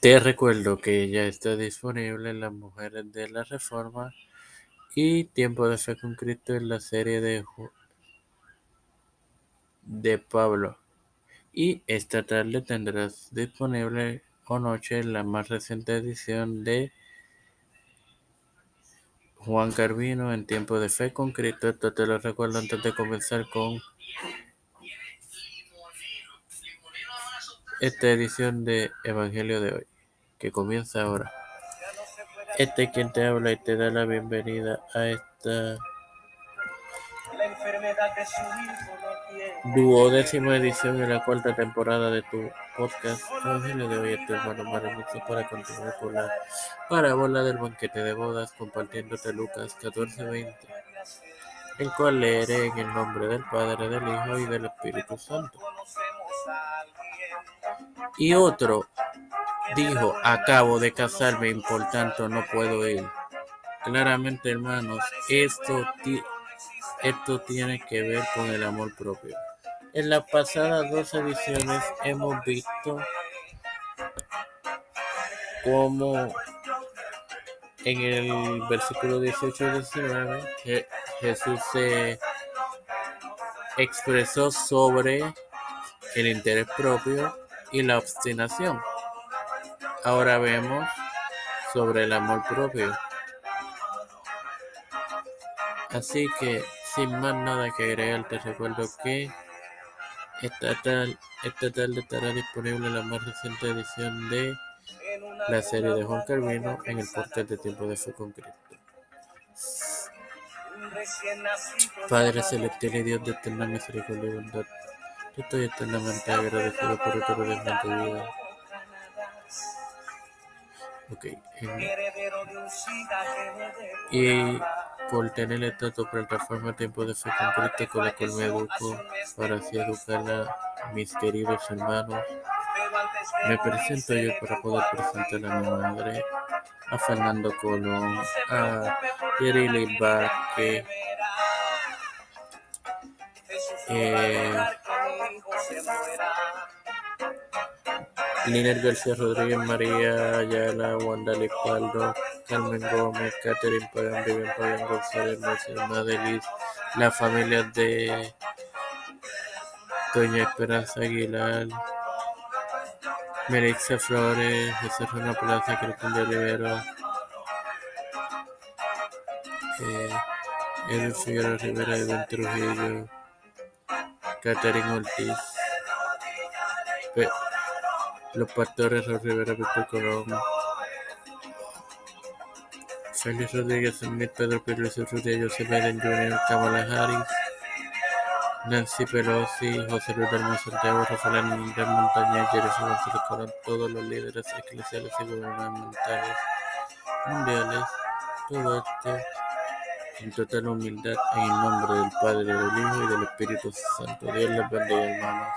Te recuerdo que ya está disponible Las Mujeres de la Reforma y Tiempo de Fe con Cristo en la serie de, de Pablo. Y esta tarde tendrás disponible o noche la más reciente edición de Juan Carvino en Tiempo de Fe con Cristo. Esto te lo recuerdo antes de comenzar con esta edición de Evangelio de hoy, que comienza ahora. Este es quien te habla y te da la bienvenida a esta duodécima edición de la cuarta temporada de tu podcast Evangelio de hoy. Este hermano maravilloso para continuar con la parábola del banquete de bodas, compartiéndote Lucas 14:20, el cual leeré en el nombre del Padre, del Hijo y del Espíritu Santo. Y otro dijo, acabo de casarme y por tanto no puedo ir. Claramente, hermanos, esto, esto tiene que ver con el amor propio. En las pasadas dos ediciones hemos visto cómo en el versículo 18 y 19 Jesús se expresó sobre el interés propio y la obstinación. Ahora vemos sobre el amor propio. Así que, sin más nada que agregar, te recuerdo que esta, tarde, esta tarde estará disponible la más reciente edición de la serie de Juan Carvino en el podcast de Tiempo de Fe con Cristo. Padre celestial y Dios de eterna misericordia y bondad, estoy eternamente agradecido por día de vida. Ok. y por tener esta tu plataforma Tiempo de Fe con Cristo con la cual me educo para así educar a mis queridos hermanos. Me presento yo para poder presentar a mi madre, a Fernando Colón, a Yerili Vázquez, eh, Liner García Rodríguez, María Ayala, Wanda Lipaldo, Carmen Gómez, Catherine Pagan, Vivian Pagan, González, Marcelo Madeliz, la familia de Doña Esperanza Aguilar, Merixa Flores, José Rona Plaza, Cristian de Olivero, eh, Figueroa Rivera, Iván Trujillo, Catherine Ortiz, Pe los pastores Raúl Rivera, Víctor Colón, Félix Rodríguez Smith, Pedro Pérez Urrutia, Joseph Biden Jr., Kamala Harris, Nancy Pelosi, José Luis del Santiago, Rafael Hernández Montañez, Jeremy González Colón, todos los líderes eclesiales y gubernamentales mundiales, todo esto en total humildad en el nombre del Padre, del Hijo y del Espíritu Santo. Dios les bendiga, hermanos.